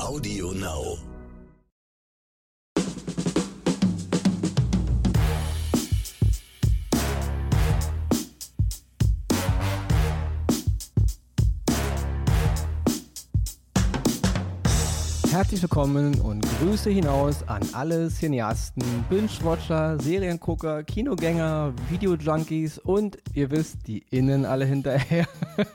Audio Now. Herzlich willkommen und Grüße hinaus an alle Cineasten, Binge-Watcher, Seriengucker, Kinogänger, Videojunkies und ihr wisst, die Innen alle hinterher.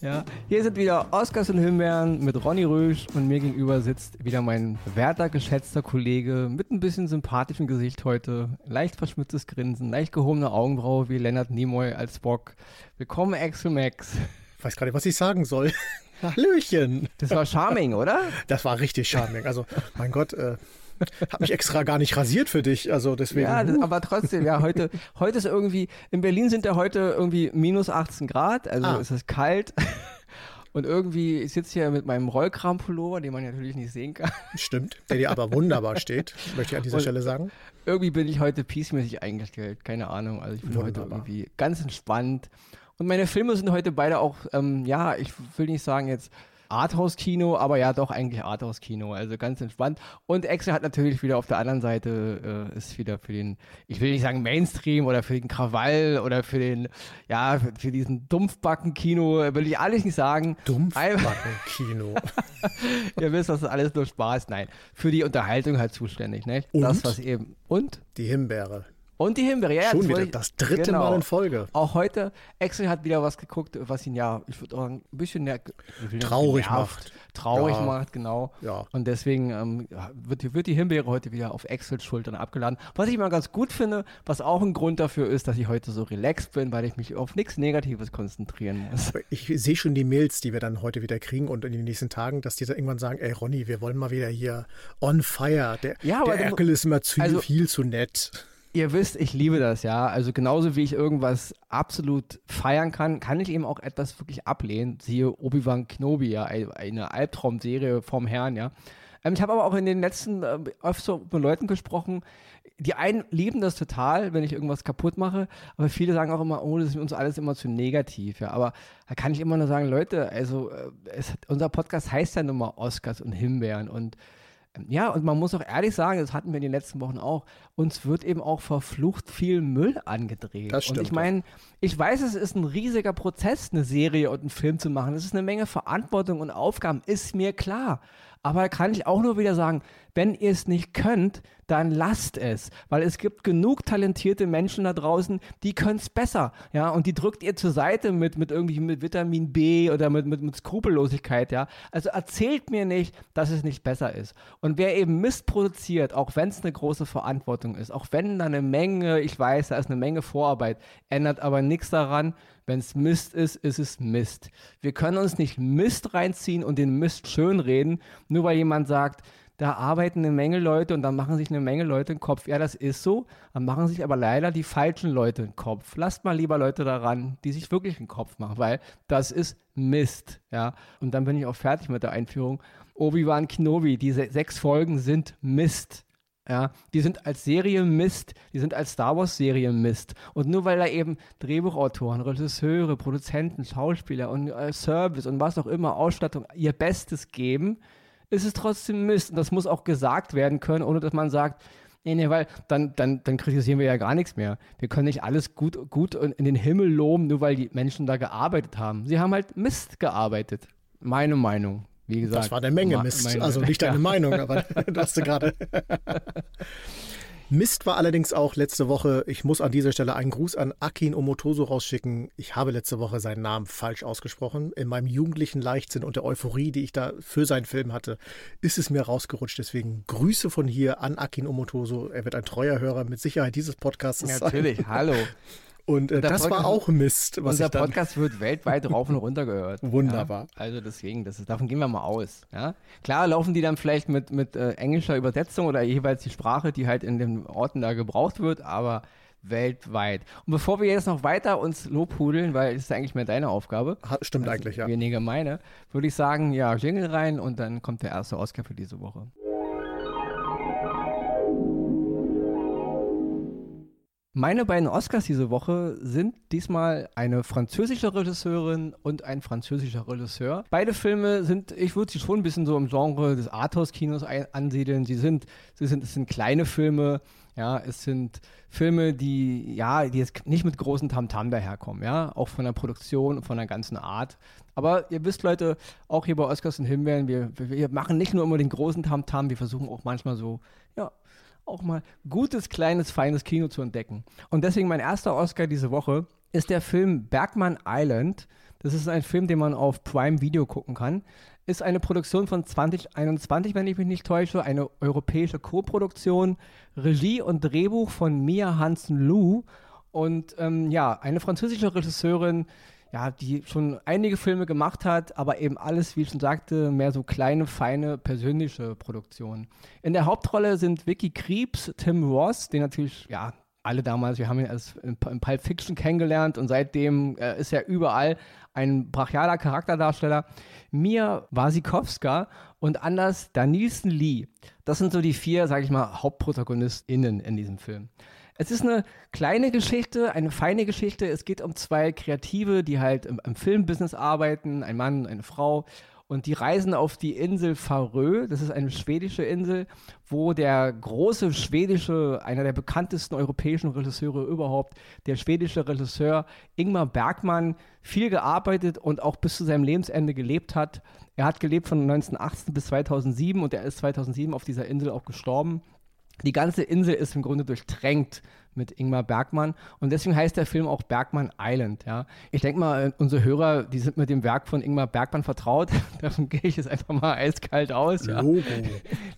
ja, hier sind wieder Oscars und Himbeeren mit Ronny Rösch und mir gegenüber sitzt wieder mein werter, geschätzter Kollege mit ein bisschen sympathischem Gesicht heute, leicht verschmitztes Grinsen, leicht gehobene Augenbraue wie Leonard Nimoy als Bock. Willkommen, Axel Max. Ich weiß gar nicht, was ich sagen soll. Hallöchen. Das war charming, oder? Das war richtig charming. Also, mein Gott, äh, hab mich extra gar nicht rasiert für dich. Also deswegen. Ja, das, aber trotzdem, ja, heute, heute ist irgendwie, in Berlin sind ja heute irgendwie minus 18 Grad, also Ah. es ist kalt. Und irgendwie, ich sitze hier mit meinem Rollkrampullover, den man natürlich nicht sehen kann. Stimmt, der dir aber wunderbar steht, möchte ich an dieser Und- Stelle sagen. Irgendwie bin ich heute peacemäßig eingestellt, keine Ahnung. Also ich bin heute Wunderbar. irgendwie ganz entspannt. Und meine Filme sind heute beide auch, ähm, ja, ich will nicht sagen jetzt Arthouse-Kino, aber ja doch eigentlich Arthouse-Kino, also ganz entspannt. Und Excel hat natürlich wieder auf der anderen Seite, äh, ist wieder für den, ich will nicht sagen Mainstream oder für den Krawall oder für den, ja, für, für diesen Dumpfbacken-Kino, will ich alles nicht sagen. Dumpfbacken-Kino. Ihr wisst, das ist alles nur Spaß. Nein, für die Unterhaltung halt zuständig, ne? Und? Das, was eben, und? Die Himbeere. Und die Himbeere, ja, Schon das wieder ich- das dritte genau. Mal in Folge. Auch heute, Axel hat wieder was geguckt, was ihn ja, ich würde auch sagen, ein bisschen ner- Traurig genervt, macht. Traurig Ja. macht, genau. Ja. Und deswegen ähm, wird, wird die Himbeere heute wieder auf Axels Schultern abgeladen. Was ich mal ganz gut finde, was auch ein Grund dafür ist, dass ich heute so relaxed bin, weil ich mich auf nichts Negatives konzentrieren muss. Ich sehe schon die Mails, die wir dann heute wieder kriegen und in den nächsten Tagen, dass die dann irgendwann sagen, ey Ronny, wir wollen mal wieder hier on fire. Der, Ja, der Erkel ist immer zu also- viel zu nett. Ihr wisst, ich liebe das, ja. Also genauso wie ich irgendwas absolut feiern kann, kann ich eben auch etwas wirklich ablehnen. Siehe Obi-Wan Kenobi, ja, ein- eine Albtraumserie vom Herrn, ja. Ähm, ich habe aber auch in den letzten äh, öfter mit Leuten gesprochen, die einen lieben das total, wenn ich irgendwas kaputt mache, aber viele sagen auch immer, oh, das ist uns alles immer zu negativ, ja. Aber da kann ich immer nur sagen, Leute, also äh, es, unser Podcast heißt ja nun mal Oscars und Himbeeren und ja, und man muss auch ehrlich sagen, das hatten wir in den letzten Wochen auch, uns wird eben auch verflucht viel Müll angedreht. Das und ich stimmt. meine, ich weiß, es ist ein riesiger Prozess, eine Serie und einen Film zu machen. Es ist eine Menge Verantwortung und Aufgaben, ist mir klar. Aber da kann ich auch nur wieder sagen, wenn ihr es nicht könnt, dann lasst es. Weil es gibt genug talentierte Menschen da draußen, die können es besser. Ja, und die drückt ihr zur Seite mit, mit irgendwie mit Vitamin B oder mit, mit, mit Skrupellosigkeit, ja. Also erzählt mir nicht, dass es nicht besser ist. Und wer eben Mist produziert, auch wenn es eine große Verantwortung ist, auch wenn da eine Menge, ich weiß, da ist eine Menge Vorarbeit, ändert aber nichts daran, wenn es Mist ist, ist es Mist. Wir können uns nicht Mist reinziehen und den Mist schönreden, nur weil jemand sagt, da arbeiten eine Menge Leute und dann machen sich eine Menge Leute den Kopf. Ja, das ist so. Dann machen sich aber leider die falschen Leute den Kopf. Lasst mal lieber Leute daran, die sich wirklich den Kopf machen, weil das ist Mist. Ja, und dann bin ich auch fertig mit der Einführung. Obi-Wan Kenobi, diese sechs Folgen sind Mist. Ja, die sind als Serie Mist, die sind als Star Wars Serie Mist. Und nur weil da eben Drehbuchautoren, Regisseure, Produzenten, Schauspieler und äh, Service und was auch immer, Ausstattung ihr Bestes geben, ist es trotzdem Mist. Und das muss auch gesagt werden können, ohne dass man sagt, nee, nee, weil dann, dann, dann kritisieren wir ja gar nichts mehr. Wir können nicht alles gut, gut in in den Himmel loben, nur weil die Menschen da gearbeitet haben. Sie haben halt Mist gearbeitet. Meine Meinung. Wie gesagt. Das war eine Menge Mist. also nicht deine Ja. Meinung, aber du hast du gerade. Mist war allerdings auch letzte Woche, ich muss an dieser Stelle einen Gruß an Akin Omotoso rausschicken. Ich habe letzte Woche seinen Namen falsch ausgesprochen. In meinem jugendlichen Leichtsinn und der Euphorie, die ich da für seinen Film hatte, ist es mir rausgerutscht. Deswegen Grüße von hier an Akin Omotoso. Er wird ein treuer Hörer mit Sicherheit dieses Podcasts sein. Natürlich, hallo. Und äh, das war auch Mist, was Unser Podcast wird weltweit rauf und runter gehört. Wunderbar. Ja? Also deswegen, das ist, davon gehen wir mal aus. Ja? Klar laufen die dann vielleicht mit, mit äh, englischer Übersetzung oder jeweils die Sprache, die halt in den Orten da gebraucht wird, aber weltweit. Und bevor wir jetzt noch weiter uns lobhudeln, weil es ist eigentlich mehr deine Aufgabe, Ha- Stimmt eigentlich, ja. weniger meine, würde ich sagen, ja, Jingle rein und dann kommt der erste Oscar für diese Woche. Meine beiden Oscars diese Woche sind diesmal eine französische Regisseurin und ein französischer Regisseur. Beide Filme sind, ich würde sie schon ein bisschen so im Genre des Arthouse-Kinos ansiedeln. Sie sind, sie sind, es sind kleine Filme, ja, es sind Filme, die, ja, die jetzt nicht mit großen Tamtam daherkommen, ja, auch von der Produktion und von der ganzen Art. Aber ihr wisst, Leute, auch hier bei Oscars und Himbeeren, wir, wir machen nicht nur immer den großen Tamtam, wir versuchen auch manchmal so, ja, auch mal gutes, kleines, feines Kino zu entdecken. Und deswegen mein erster Oscar diese Woche ist der Film Bergman Island. Das ist ein Film, den man auf Prime Video gucken kann. Ist eine Produktion von 2021, wenn ich mich nicht täusche, eine europäische Co-Produktion. Regie und Drehbuch von Mia Hansen-Lu. Und ähm, ja, eine französische Regisseurin, ja, die schon einige Filme gemacht hat, aber eben alles, wie ich schon sagte, mehr so kleine, feine, persönliche Produktionen. In der Hauptrolle sind Vicky Kriebs, Tim Ross, den natürlich, ja, alle damals, wir haben ihn als in, in Pulp Fiction kennengelernt und seitdem äh, ist er überall ein brachialer Charakterdarsteller. Mia Wasikowska und Anders Danielson Lee. Das sind so die vier, sage ich mal, HauptprotagonistInnen in diesem Film. Es ist eine kleine Geschichte, eine feine Geschichte. Es geht um zwei Kreative, die halt im, im Filmbusiness arbeiten, ein Mann eine Frau. Und die reisen auf die Insel Farö, das ist eine schwedische Insel, wo der große schwedische, einer der bekanntesten europäischen Regisseure überhaupt, der schwedische Regisseur Ingmar Bergmann, viel gearbeitet und auch bis zu seinem Lebensende gelebt hat. Er hat gelebt von 1918 bis 2007 und er ist 2007 auf dieser Insel auch gestorben. Die ganze Insel ist im Grunde durchtränkt mit Ingmar Bergmann und deswegen heißt der Film auch Bergmann Island. Ja. Ich denke mal, unsere Hörer, die sind mit dem Werk von Ingmar Bergmann vertraut. Davon gehe ich jetzt einfach mal eiskalt aus. Ja. Logo.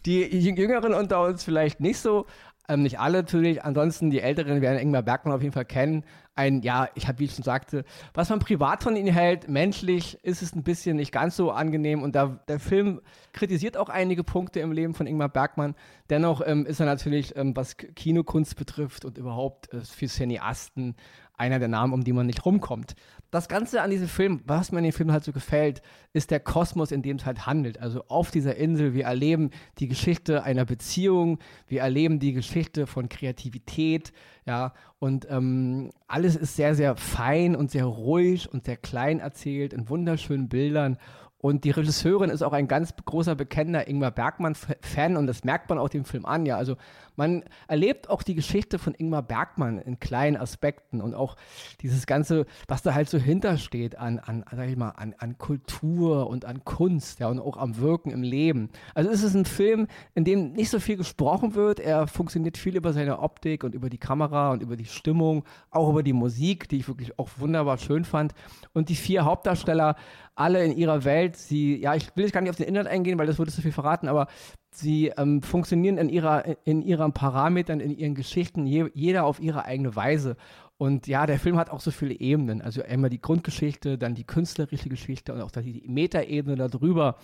Die Jüngeren unter uns vielleicht nicht so, ähm, nicht alle natürlich. Ansonsten die Älteren werden Ingmar Bergmann auf jeden Fall kennen. Ein, ja, ich habe, wie ich schon sagte, was man privat von ihm hält, menschlich ist es ein bisschen nicht ganz so angenehm. Und da, der Film kritisiert auch einige Punkte im Leben von Ingmar Bergmann. Dennoch ähm, ist er natürlich, ähm, was Kinokunst betrifft und überhaupt äh, für Cineasten einer der Namen, um die man nicht rumkommt. Das Ganze an diesem Film, was mir an dem Film halt so gefällt, ist der Kosmos, in dem es halt handelt. Also auf dieser Insel, wir erleben die Geschichte einer Beziehung, wir erleben die Geschichte von Kreativität, ja, und ähm, alles ist sehr, sehr fein und sehr ruhig und sehr klein erzählt, in wunderschönen Bildern und die Regisseurin ist auch ein ganz großer bekennender Ingmar Bergmann-Fan und das merkt man auch dem Film an. Ja, also man erlebt auch die Geschichte von Ingmar Bergmann in kleinen Aspekten und auch dieses Ganze, was da halt so hintersteht an, an sag ich mal, an, an Kultur und an Kunst, ja, und auch am Wirken im Leben. Also es ist ein Film, in dem nicht so viel gesprochen wird. Er funktioniert viel über seine Optik und über die Kamera und über die Stimmung, auch über die Musik, die ich wirklich auch wunderbar schön fand. Und die vier Hauptdarsteller alle in ihrer Welt. Sie, ja, ich will jetzt gar nicht auf den Inhalt eingehen, weil das würde zu viel verraten, aber sie ähm, funktionieren in ihrer, in ihren Parametern, in ihren Geschichten, je, jeder auf ihre eigene Weise. Und ja, der Film hat auch so viele Ebenen. Also einmal die Grundgeschichte, dann die künstlerische Geschichte und auch die Metaebene darüber.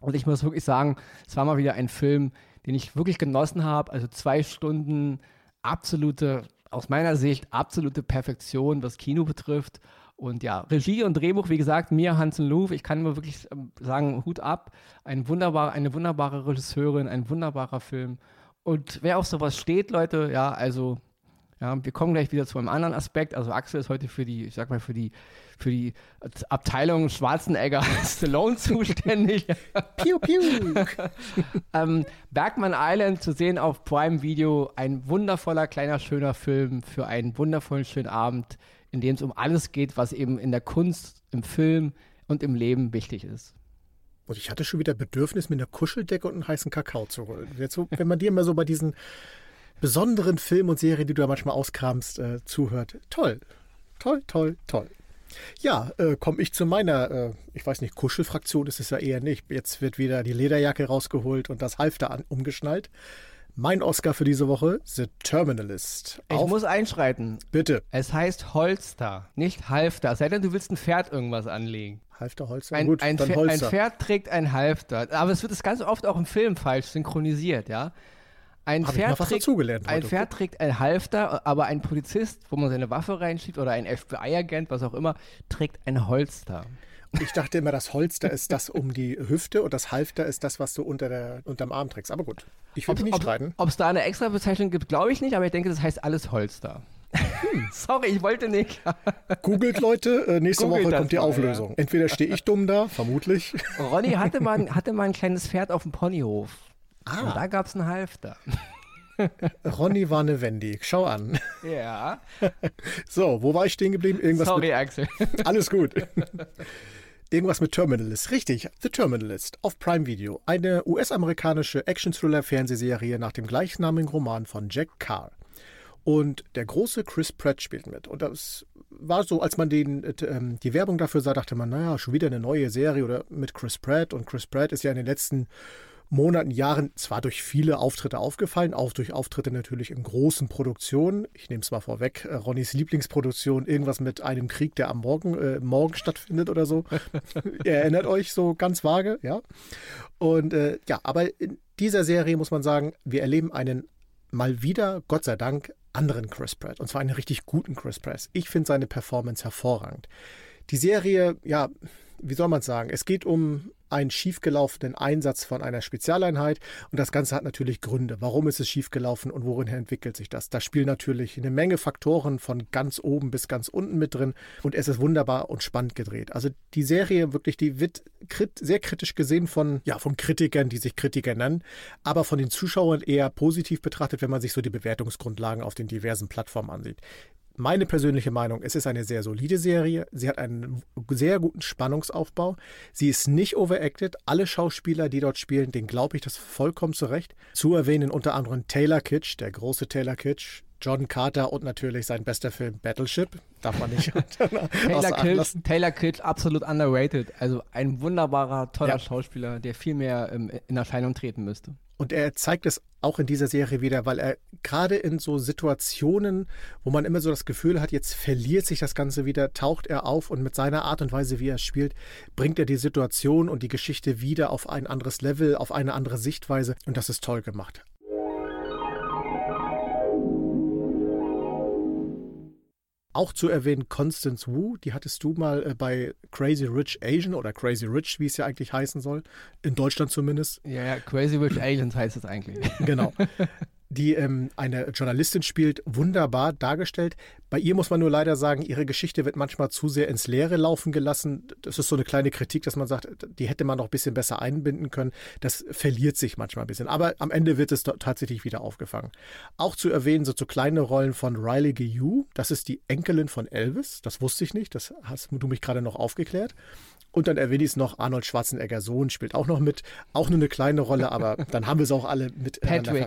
Und ich muss wirklich sagen, es war mal wieder ein Film, den ich wirklich genossen habe. Also zwei Stunden absolute, aus meiner Sicht, absolute Perfektion, was Kino betrifft. Und ja, Regie und Drehbuch, wie gesagt, mir Hansen Luf, ich kann nur wirklich ähm, sagen, Hut ab. Ein wunderbar, eine wunderbare Regisseurin, ein wunderbarer Film. Und wer auf sowas steht, Leute, ja, also, ja, wir kommen gleich wieder zu einem anderen Aspekt. Also Axel ist heute für die, ich sag mal, für die, für die Abteilung Schwarzenegger Stallone zuständig. piu, piu. ähm, Bergman Island zu sehen auf Prime Video, ein wundervoller, kleiner, schöner Film für einen wundervollen, schönen Abend in dem es um alles geht, was eben in der Kunst, im Film und im Leben wichtig ist. Und ich hatte schon wieder Bedürfnis, mir eine Kuscheldecke und einen heißen Kakao zu holen. Jetzt wenn man dir immer so bei diesen besonderen Filmen und Serien, die du da manchmal auskramst, äh, zuhört. Toll, toll, toll, toll. Ja, äh, komme ich zu meiner, äh, ich weiß nicht, Kuschelfraktion ist es ja eher nicht. Jetzt wird wieder die Lederjacke rausgeholt und das Halfter an, umgeschnallt. Mein Oscar für diese Woche, The Terminalist. Ich Auf muss einschreiten. Bitte. Es heißt Holster, nicht Halfter. Sei denn, du willst ein Pferd irgendwas anlegen. Halfter, Holster, ein, gut, ein, dann Holster. ein Pferd trägt ein Halfter. Aber es wird das ganz oft auch im Film falsch synchronisiert, ja. Ein, Pferd trägt, ein Pferd trägt ein Halfter, aber ein Polizist, wo man seine Waffe reinschiebt, oder ein FBI-Agent, was auch immer, trägt ein Holster. Ich dachte immer, das Holster ist das um die Hüfte und das Halfter ist das, was du unter der, unterm Arm trägst. Aber gut, ich will ob, nicht ob, streiten. Ob es da eine extra Bezeichnung gibt, glaube ich nicht, aber ich denke, das heißt alles Holster. Hm. Sorry, ich wollte nicht. Googelt, Leute. Äh, nächste Googelt Woche kommt die mal, Auflösung. Ja. Entweder stehe ich dumm da, vermutlich. Ronny hatte mal, hatte mal ein kleines Pferd auf dem Ponyhof. Ah. Und da gab es einen Halfter. Ronny war eine Wendy. Schau an. Ja. So, wo war ich stehen geblieben? Irgendwas Sorry, mit... Axel. Alles gut. Irgendwas mit Terminalist. Richtig, The Terminalist auf Prime Video. Eine US-amerikanische Action-Thriller-Fernsehserie nach dem gleichnamigen Roman von Jack Carr. Und der große Chris Pratt spielt mit. Und das war so, als man den, äh, ähm, die Werbung dafür sah, dachte man, naja, schon wieder eine neue Serie oder mit Chris Pratt. Und Chris Pratt ist ja in den letzten Monaten, Jahren zwar durch viele Auftritte aufgefallen, auch durch Auftritte natürlich in großen Produktionen. Ich nehme es mal vorweg, äh, Ronnys Lieblingsproduktion, irgendwas mit einem Krieg, der am Morgen, äh, morgen stattfindet oder so. Ihr erinnert euch so ganz vage, ja. Und äh, ja, aber in dieser Serie muss man sagen, wir erleben einen mal wieder, Gott sei Dank, anderen Chris Pratt. Und zwar einen richtig guten Chris Pratt. Ich finde seine Performance hervorragend. Die Serie, ja, wie soll man sagen, es geht um einen schiefgelaufenen Einsatz von einer Spezialeinheit und das Ganze hat natürlich Gründe. Warum ist es schiefgelaufen und worin entwickelt sich das? Da spielen natürlich eine Menge Faktoren von ganz oben bis ganz unten mit drin und es ist wunderbar und spannend gedreht. Also die Serie wirklich, die wird krit sehr kritisch gesehen von, ja, von Kritikern, die sich Kritiker nennen, aber von den Zuschauern eher positiv betrachtet, wenn man sich so die Bewertungsgrundlagen auf den diversen Plattformen ansieht meine persönliche Meinung, es ist eine sehr solide Serie. Sie hat einen sehr guten Spannungsaufbau. Sie ist nicht overacted. Alle Schauspieler, die dort spielen, denen glaube ich das vollkommen zurecht. Zu erwähnen unter anderem Taylor Kitsch, der große Taylor Kitsch, John Carter und natürlich sein bester Film Battleship. Darf man nicht Taylor, Kitsch, Taylor Kitsch, absolut underrated. Also ein wunderbarer, toller ja. Schauspieler, der viel mehr ähm, in Erscheinung treten müsste. Und er zeigt es auch in dieser Serie wieder, weil er gerade in so Situationen, wo man immer so das Gefühl hat, jetzt verliert sich das Ganze wieder, taucht er auf und mit seiner Art und Weise, wie er spielt, bringt er die Situation und die Geschichte wieder auf ein anderes Level, auf eine andere Sichtweise. Und das ist toll gemacht. Auch zu erwähnen Constance Wu, die hattest du mal äh, bei Crazy Rich Asian oder Crazy Rich, wie es ja eigentlich heißen soll, in Deutschland zumindest. Ja, ja Crazy Rich Asians heißt es eigentlich. Genau. die ähm, eine Journalistin spielt, wunderbar dargestellt. Bei ihr muss man nur leider sagen, ihre Geschichte wird manchmal zu sehr ins Leere laufen gelassen. Das ist so eine kleine Kritik, dass man sagt, die hätte man noch ein bisschen besser einbinden können. Das verliert sich manchmal ein bisschen. Aber am Ende wird es tatsächlich wieder aufgefangen. Auch zu erwähnen sind so kleine Rollen von Riley Guillou. Das ist die Enkelin von Elvis. Das wusste ich nicht. Das hast du mich gerade noch aufgeklärt. Und dann erwähne ich es noch, Arnold Schwarzenegger Sohn spielt auch noch mit. Auch nur eine kleine Rolle, aber dann haben wir es auch alle mit Patrick.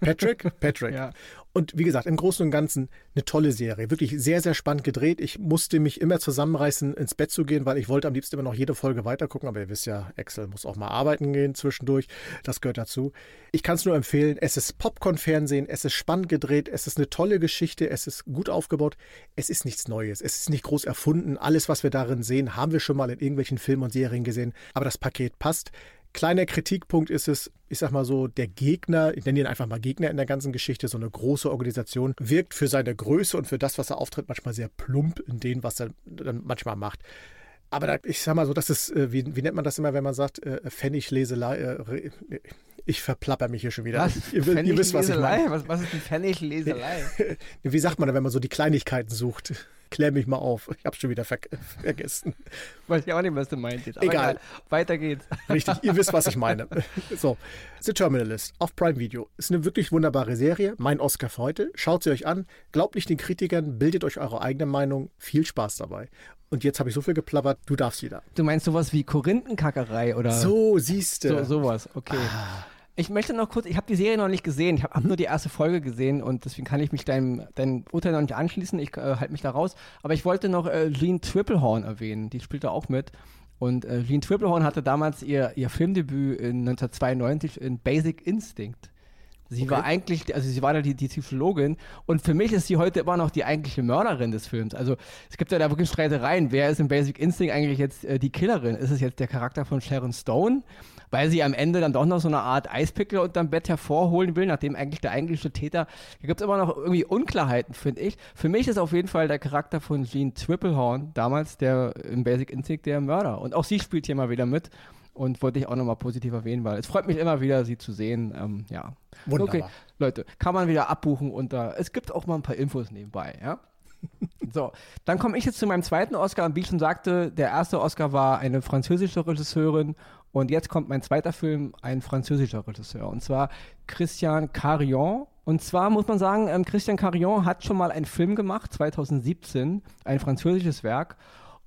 Patrick? Patrick. Ja. Und wie gesagt, im Großen und Ganzen eine tolle Serie. Wirklich sehr, sehr spannend gedreht. Ich musste mich immer zusammenreißen, ins Bett zu gehen, weil ich wollte am liebsten immer noch jede Folge weitergucken. Aber ihr wisst ja, Excel muss auch mal arbeiten gehen zwischendurch. Das gehört dazu. Ich kann es nur empfehlen. Es ist Popcorn-Fernsehen. Es ist spannend gedreht. Es ist eine tolle Geschichte. Es ist gut aufgebaut. Es ist nichts Neues. Es ist nicht groß erfunden. Alles, was wir darin sehen, haben wir schon mal in irgendwelchen Filmen und Serien gesehen. Aber das Paket passt. Kleiner Kritikpunkt ist es, ich sag mal so, der Gegner, ich nenne ihn einfach mal Gegner in der ganzen Geschichte, so eine große Organisation, wirkt für seine Größe und für das, was er auftritt, manchmal sehr plump in dem, was er dann manchmal macht. Aber da, ich sag mal so, das ist, äh, wie, wie nennt man das immer, wenn man sagt, äh, Pfennigleselei, äh, ich verplapper mich hier schon wieder. Was? Ihr, ihr wisst, was ich meine. Was, was ist die Pfennigleselei? wie sagt man da, wenn man so die Kleinigkeiten sucht? Klär mich mal auf. Ich habe schon wieder ver vergessen. Weiß ich auch nicht, was du meinst jetzt. Egal. egal. Weiter geht's. Richtig, ihr wisst, was ich meine. So, The Terminalist auf Prime Video. Ist eine wirklich wunderbare Serie. Mein Oscar für heute. Schaut sie euch an. Glaubt nicht den Kritikern. Bildet euch eure eigene Meinung. Viel Spaß dabei. Und jetzt habe ich so viel geplappert, du darfst wieder. Du meinst sowas wie Korinthenkackerei oder? So, siehst du. So, sowas, okay. Ah. Ich möchte noch kurz, ich habe die Serie noch nicht gesehen, ich habe hab nur die erste Folge gesehen und deswegen kann ich mich deinem, deinem Urteil noch nicht anschließen, ich äh, halte mich da raus. Aber ich wollte noch äh, Jean Triplehorn erwähnen, die spielt da auch mit. Und äh, Jean Triplehorn hatte damals ihr, ihr Filmdebüt in 1992 in Basic Instinct. Sie okay. war eigentlich, also sie war da die, die Psychologin und für mich ist sie heute immer noch die eigentliche Mörderin des Films. Also es gibt ja da wirklich Streitereien. Wer ist in Basic Instinct eigentlich jetzt äh, die Killerin? Ist es jetzt der Charakter von Sharon Stone? Weil sie am Ende dann doch noch so eine Art Eispickel unterm Bett hervorholen will, nachdem eigentlich der eigentliche Täter, da gibt es immer noch irgendwie Unklarheiten, finde ich. Für mich ist auf jeden Fall der Charakter von Jean Triplehorn damals, der im Basic Instinct der Mörder. Und auch sie spielt hier mal wieder mit. und wollte ich auch nochmal positiv erwähnen, weil es freut mich immer wieder, sie zu sehen. Ähm, ja. Wunderbar. Okay, Leute, kann man wieder abbuchen und da, es gibt auch mal ein paar Infos nebenbei, ja. so, dann komme ich jetzt zu meinem zweiten Oscar und wie ich schon sagte, der erste Oscar war eine französische Regisseurin und jetzt kommt mein zweiter Film, ein französischer Regisseur und zwar Christian Carillon. Und zwar muss man sagen, ähm, Christian Carillon hat schon mal einen Film gemacht, 2017, ein französisches Werk.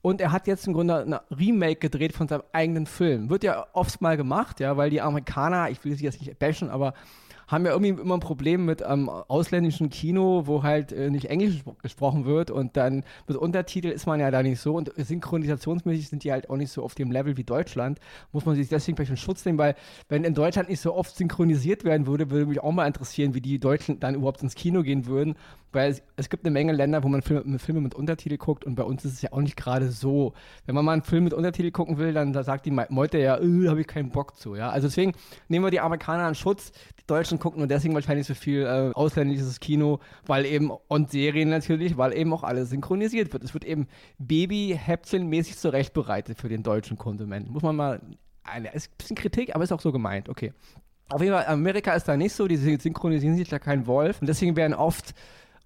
Und er hat jetzt im Grunde ein Remake gedreht von seinem eigenen Film. Wird ja oft mal gemacht, ja, weil die Amerikaner, ich will sie jetzt nicht bashen, aber haben ja irgendwie immer ein Problem mit ähm, ausländischen Kino, wo halt äh, nicht Englisch gesprochen wird und dann mit Untertitel ist man ja da nicht so und synchronisationsmäßig sind die halt auch nicht so auf dem Level wie Deutschland. Muss man sich deswegen vielleicht einen Schutz nehmen, weil wenn in Deutschland nicht so oft synchronisiert werden würde, würde mich auch mal interessieren, wie die Deutschen dann überhaupt ins Kino gehen würden weil es, es, gibt eine Menge Länder, wo man Filme, Filme, mit Untertitel guckt und bei uns ist es ja auch nicht gerade so. Wenn man mal einen Film mit Untertitel gucken will, dann da sagt die Meute ja, äh, habe ich keinen Bock zu. Ja? Also deswegen nehmen wir die Amerikaner in Schutz, die Deutschen gucken und deswegen wahrscheinlich so viel äh, ausländisches Kino, weil eben, und Serien natürlich, weil eben auch alles synchronisiert wird. Es wird eben Baby-Häppchen-mäßig zurechtbereitet für den deutschen Konsumenten. Muss man mal, eine, ist ein bisschen Kritik, aber ist auch so gemeint, okay. Auf jeden Fall, Amerika ist da nicht so, die synchronisieren sich da kein Wolf und deswegen werden oft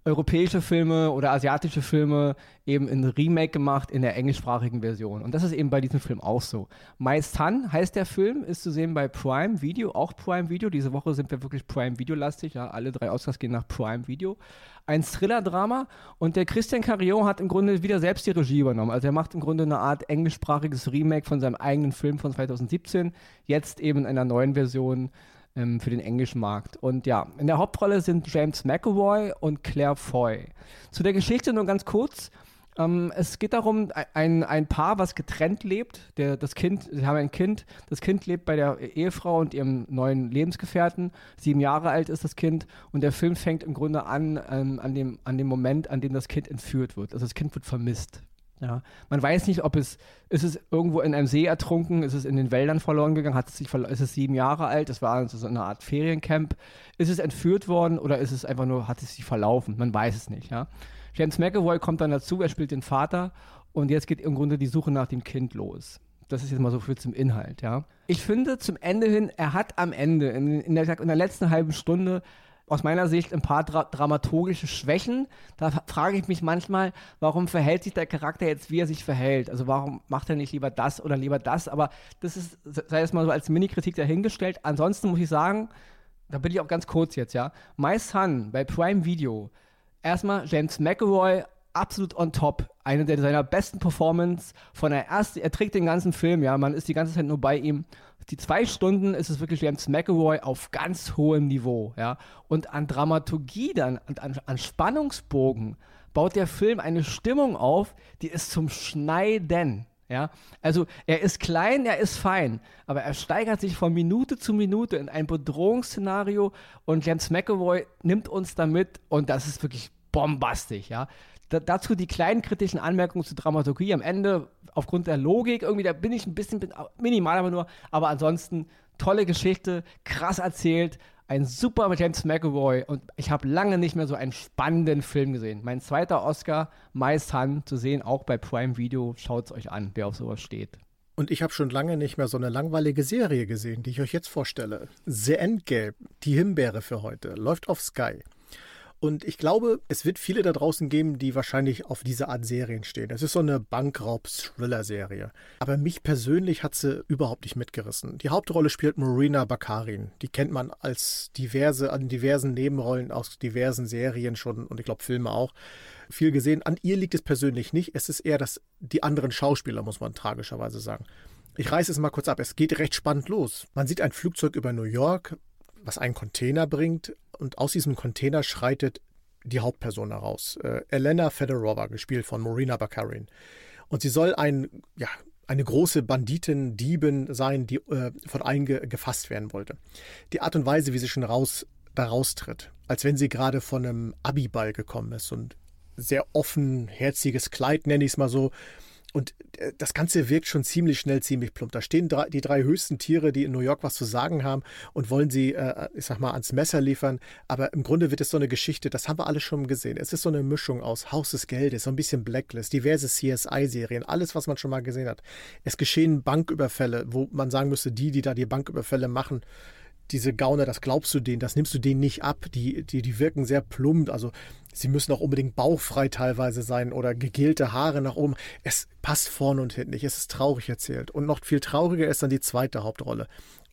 europäische Filme oder asiatische Filme eben in Remake gemacht in der englischsprachigen Version. Und das ist eben bei diesem Film auch so. My Son heißt der Film, ist zu sehen bei Prime Video, auch Prime Video. Diese Woche sind wir wirklich Prime Video lastig, ja, alle drei Oscars gehen nach Prime Video. Ein Thriller-Drama und der Christian Carillon hat im Grunde wieder selbst die Regie übernommen. Also er macht im Grunde eine Art englischsprachiges Remake von seinem eigenen Film von 2017, jetzt eben in einer neuen Version ähm, für den englischen Markt. Und ja, in der Hauptrolle sind James McAvoy und Claire Foy. Zu der Geschichte nur ganz kurz. Ähm, es geht darum, ein, ein Paar, was getrennt lebt. Der, das Kind, sie haben ein Kind. Das Kind lebt bei der Ehefrau und ihrem neuen Lebensgefährten. Sieben Jahre alt ist das Kind. Und der Film fängt im Grunde an, ähm, an, dem, an dem Moment, an dem das Kind entführt wird. Also das Kind wird vermisst. Ja, man weiß nicht, ob es, ist es irgendwo in einem See ertrunken, ist es in den Wäldern verloren gegangen, hat es sich ist es sieben Jahre alt, das war also so eine Art Feriencamp, ist es entführt worden oder ist es einfach nur, hat es sich verlaufen, man weiß es nicht, ja. James McAvoy kommt dann dazu, er spielt den Vater und jetzt geht im Grunde die Suche nach dem Kind los. Das ist jetzt mal so viel zum Inhalt, ja. Ich finde zum Ende hin, er hat am Ende, in, in, der, in der letzten halben Stunde, aus meiner Sicht ein paar dra dramaturgische Schwächen. Da frage ich mich manchmal, warum verhält sich der Charakter jetzt, wie er sich verhält? Also warum macht er nicht lieber das oder lieber das? Aber das ist, sei es mal so als Mini-Kritik dahingestellt. Ansonsten muss ich sagen, da bin ich auch ganz kurz jetzt, ja. My Son bei Prime Video. Erstmal James McAvoy absolut on top. Eine der seiner besten Performance von der ersten, er trägt den ganzen Film, ja, man ist die ganze Zeit nur bei ihm die zwei Stunden ist es wirklich James McAvoy auf ganz hohem Niveau, ja. Und an Dramaturgie dann an, an Spannungsbogen baut der Film eine Stimmung auf, die ist zum Schneiden. Ja, also er ist klein, er ist fein, aber er steigert sich von Minute zu Minute in ein Bedrohungsszenario und James McAvoy nimmt uns damit und das ist wirklich bombastisch, ja. Da, dazu die kleinen kritischen Anmerkungen zur Dramaturgie. Am Ende, aufgrund der Logik, irgendwie, da bin ich ein bisschen minimal, aber nur. Aber ansonsten, tolle Geschichte, krass erzählt, ein super James McAvoy und ich habe lange nicht mehr so einen spannenden Film gesehen. Mein zweiter Oscar, My Son, zu sehen, auch bei Prime Video. Schaut es euch an, wer auf sowas steht. Und ich habe schon lange nicht mehr so eine langweilige Serie gesehen, die ich euch jetzt vorstelle. The Endgame, die Himbeere für heute, läuft auf Sky. Und ich glaube, es wird viele da draußen geben, die wahrscheinlich auf diese Art Serien stehen. Es ist so eine Bankraub-Thriller-Serie. Aber mich persönlich hat sie überhaupt nicht mitgerissen. Die Hauptrolle spielt Marina Bakarin. Die kennt man als diverse, an diversen Nebenrollen aus diversen Serien schon und ich glaube Filme auch. Viel gesehen. An ihr liegt es persönlich nicht. Es ist eher das, die anderen Schauspieler, muss man tragischerweise sagen. Ich reiße es mal kurz ab. Es geht recht spannend los. Man sieht ein Flugzeug über New York, was einen Container bringt und aus diesem Container schreitet die Hauptperson heraus. Äh, Elena Fedorova, gespielt von Marina Bakarin. Und sie soll ein, ja, eine große Banditin, Diebin sein, die äh, von allen ge gefasst werden wollte. Die Art und Weise, wie sie schon raus, da raustritt, als wenn sie gerade von einem Abiball gekommen ist und sehr offenherziges Kleid, nenne ich es mal so, Und äh, das Ganze wirkt schon ziemlich schnell, ziemlich plump. Da stehen drei, die drei höchsten Tiere, die in New York was zu sagen haben und wollen sie, äh, ich sag mal, ans Messer liefern. Aber im Grunde wird es so eine Geschichte, das haben wir alle schon gesehen. Es ist so eine Mischung aus Haus des Geldes, so ein bisschen Blacklist, diverse CSI-Serien, alles, was man schon mal gesehen hat. Es geschehen Banküberfälle, wo man sagen müsste, die, die da die Banküberfälle machen, diese Gauner, das glaubst du denen, das nimmst du denen nicht ab. Die, die, die wirken sehr plump. Also sie müssen auch unbedingt bauchfrei teilweise sein oder gegelte Haare nach oben. Es passt vorne und hinten nicht. Es ist traurig erzählt. Und noch viel trauriger ist dann die zweite Hauptrolle.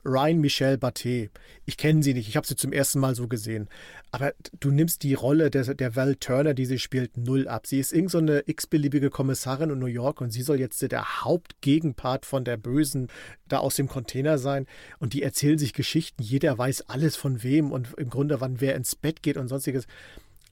Ryan Michelle Baté. Ich kenne sie nicht, ich habe sie zum ersten Mal so gesehen. Aber du nimmst die Rolle der, der Val Turner, die sie spielt, null ab. Sie ist irgendeine so x-beliebige Kommissarin in New York und sie soll jetzt der Hauptgegenpart von der Bösen da aus dem Container sein. Und die erzählen sich Geschichten. Jeder weiß alles von wem und im Grunde, wann wer ins Bett geht und sonstiges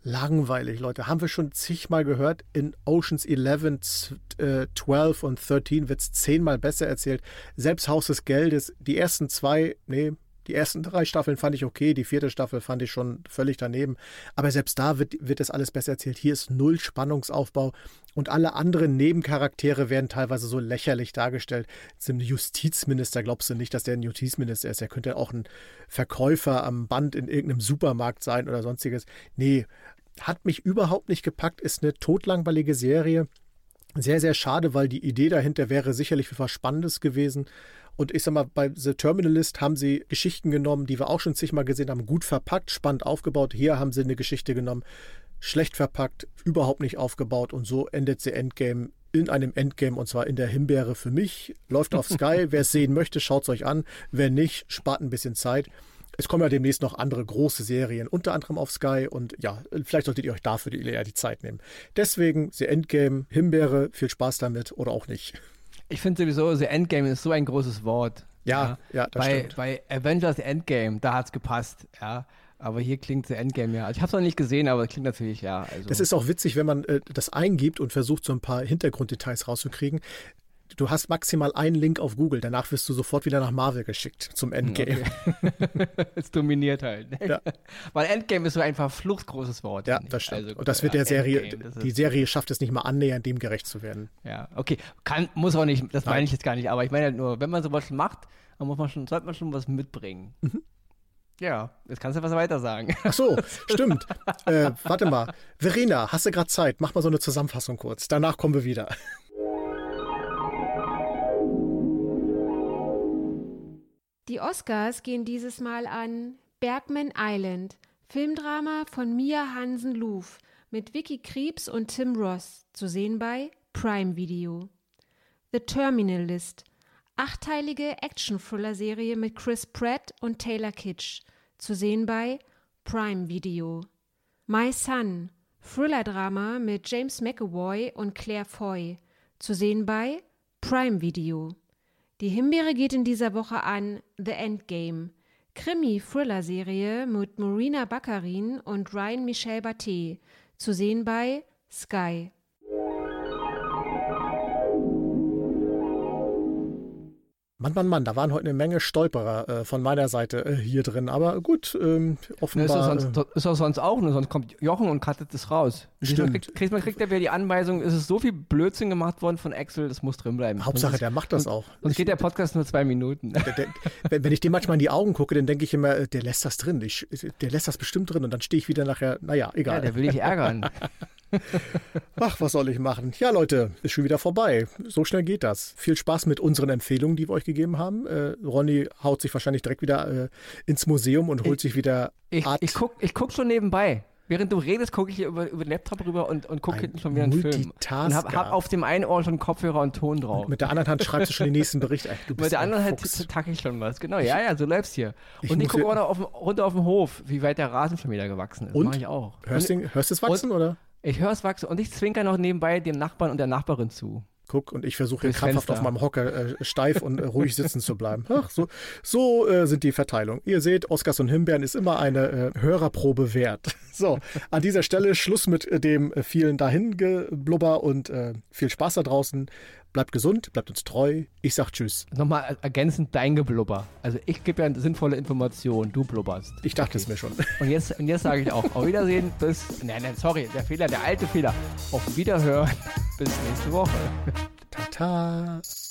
langweilig, Leute. Haben wir schon zigmal gehört. In Oceans 11, äh, 12 und 13 wird es zehnmal besser erzählt. Selbst Haus des Geldes, die ersten zwei, nee, die ersten drei Staffeln fand ich okay, die vierte Staffel fand ich schon völlig daneben. Aber selbst da wird, wird das alles besser erzählt. Hier ist null Spannungsaufbau und alle anderen Nebencharaktere werden teilweise so lächerlich dargestellt. Zum Justizminister glaubst du nicht, dass der ein Justizminister ist. Er könnte auch ein Verkäufer am Band in irgendeinem Supermarkt sein oder sonstiges. Nee, hat mich überhaupt nicht gepackt, ist eine totlangweilige Serie. Sehr, sehr schade, weil die Idee dahinter wäre sicherlich was Spannendes gewesen. Und ich sag mal, bei The Terminalist haben sie Geschichten genommen, die wir auch schon zigmal gesehen haben, gut verpackt, spannend aufgebaut. Hier haben sie eine Geschichte genommen, schlecht verpackt, überhaupt nicht aufgebaut und so endet sie Endgame in einem Endgame und zwar in der Himbeere für mich. Läuft auf Sky. Wer es sehen möchte, schaut es euch an. Wer nicht, spart ein bisschen Zeit. Es kommen ja demnächst noch andere große Serien, unter anderem auf Sky und ja, vielleicht solltet ihr euch dafür eher die Zeit nehmen. Deswegen The Endgame, Himbeere, viel Spaß damit oder auch nicht. Ich finde sowieso, The Endgame ist so ein großes Wort. Ja, ja, ja das bei, stimmt. Bei Avengers Endgame, da hat es gepasst, ja. Aber hier klingt The Endgame ja. Also ich habe es noch nicht gesehen, aber es klingt natürlich ja. Also. Das ist auch witzig, wenn man äh, das eingibt und versucht, so ein paar Hintergrunddetails rauszukriegen du hast maximal einen Link auf Google, danach wirst du sofort wieder nach Marvel geschickt zum Endgame. Okay. es dominiert halt. Ne? Ja. Weil Endgame ist so ein verflucht großes Wort. Ja, das stimmt. Also, und das wird ja, der Serie, Endgame, die Serie schafft es nicht mal annähernd, dem gerecht zu werden. Ja, okay. Kann, muss auch nicht, das meine ich jetzt gar nicht, aber ich meine halt nur, wenn man sowas macht, dann muss man schon, sollte man schon was mitbringen. Mhm. Ja, jetzt kannst du was weiter sagen. Ach so, stimmt. äh, warte mal. Verena, hast du gerade Zeit? Mach mal so eine Zusammenfassung kurz. Danach kommen wir wieder. Die Oscars gehen dieses Mal an Bergman Island, Filmdrama von Mia Hansen-Luf mit Vicky Kriebs und Tim Ross, zu sehen bei Prime Video. The Terminal List, achteilige Action-Thriller-Serie mit Chris Pratt und Taylor Kitsch, zu sehen bei Prime Video. My Son, Thriller-Drama mit James McAvoy und Claire Foy, zu sehen bei Prime Video. Die Himbeere geht in dieser Woche an The Endgame, Krimi-Thriller-Serie mit Marina Baccarin und Ryan Michel Baté, zu sehen bei Sky. Mann, Mann, Mann, da waren heute eine Menge Stolperer äh, von meiner Seite äh, hier drin. Aber gut, ähm, offenbar. Ja, ist, sonst, ist auch sonst auch, ne? sonst kommt Jochen und cuttet es raus. Stimmt. Kriegt, kriegt, man kriegt ja wieder die Anweisung, es ist so viel Blödsinn gemacht worden von Excel, das muss drin bleiben. Hauptsache, der macht das auch. Sonst geht der Podcast nur zwei Minuten. Der, der, wenn, wenn ich dem manchmal in die Augen gucke, dann denke ich immer, äh, der lässt das drin. Ich, der lässt das bestimmt drin und dann stehe ich wieder nachher, naja, egal. Ja, der will dich ärgern. Ach, was soll ich machen? Ja, Leute, ist schon wieder vorbei. So schnell geht das. Viel Spaß mit unseren Empfehlungen, die wir euch gegeben haben. Äh, Ronny haut sich wahrscheinlich direkt wieder äh, ins Museum und holt ich, sich wieder. Ich, Art ich, guck, ich guck schon nebenbei. Während du redest, gucke ich hier über, über den Laptop rüber und, und gucke hinten schon wieder einen Film. Und hab, hab, auf dem einen Ohr schon Kopfhörer und Ton drauf. Und mit der anderen Hand schreibst du schon den nächsten Bericht. Ey, mit der anderen Hand tacke ich schon was. Genau, ja, ja, so läufst hier. Ich und ich gucke runter, runter auf den Hof, wie weit der Rasen schon wieder gewachsen ist. Und? Mach ich auch. Hörst du es wachsen, und, oder? Ich höre es wachsen und ich zwinker noch nebenbei dem Nachbarn und der Nachbarin zu. Guck, und ich versuche hier krampfhaft Fenster. auf meinem Hocker äh, steif und äh, ruhig sitzen zu bleiben. Ach, so so äh, sind die Verteilungen. Ihr seht, Oscars und Himbeeren ist immer eine äh, Hörerprobe wert. So, an dieser Stelle Schluss mit äh, dem äh, vielen Dahingeblubber und viel Spaß da draußen. Bleibt gesund, bleibt uns treu. Ich sag Tschüss. Nochmal ergänzend dein Geblubber. Also ich gebe ja sinnvolle Information, du blubberst. Ich dachte okay. es mir schon. Und jetzt, und jetzt sage ich auch, auf Wiedersehen, bis, nein, nein, sorry, der Fehler, der alte Fehler. Auf Wiederhören, bis nächste Woche. Podcast.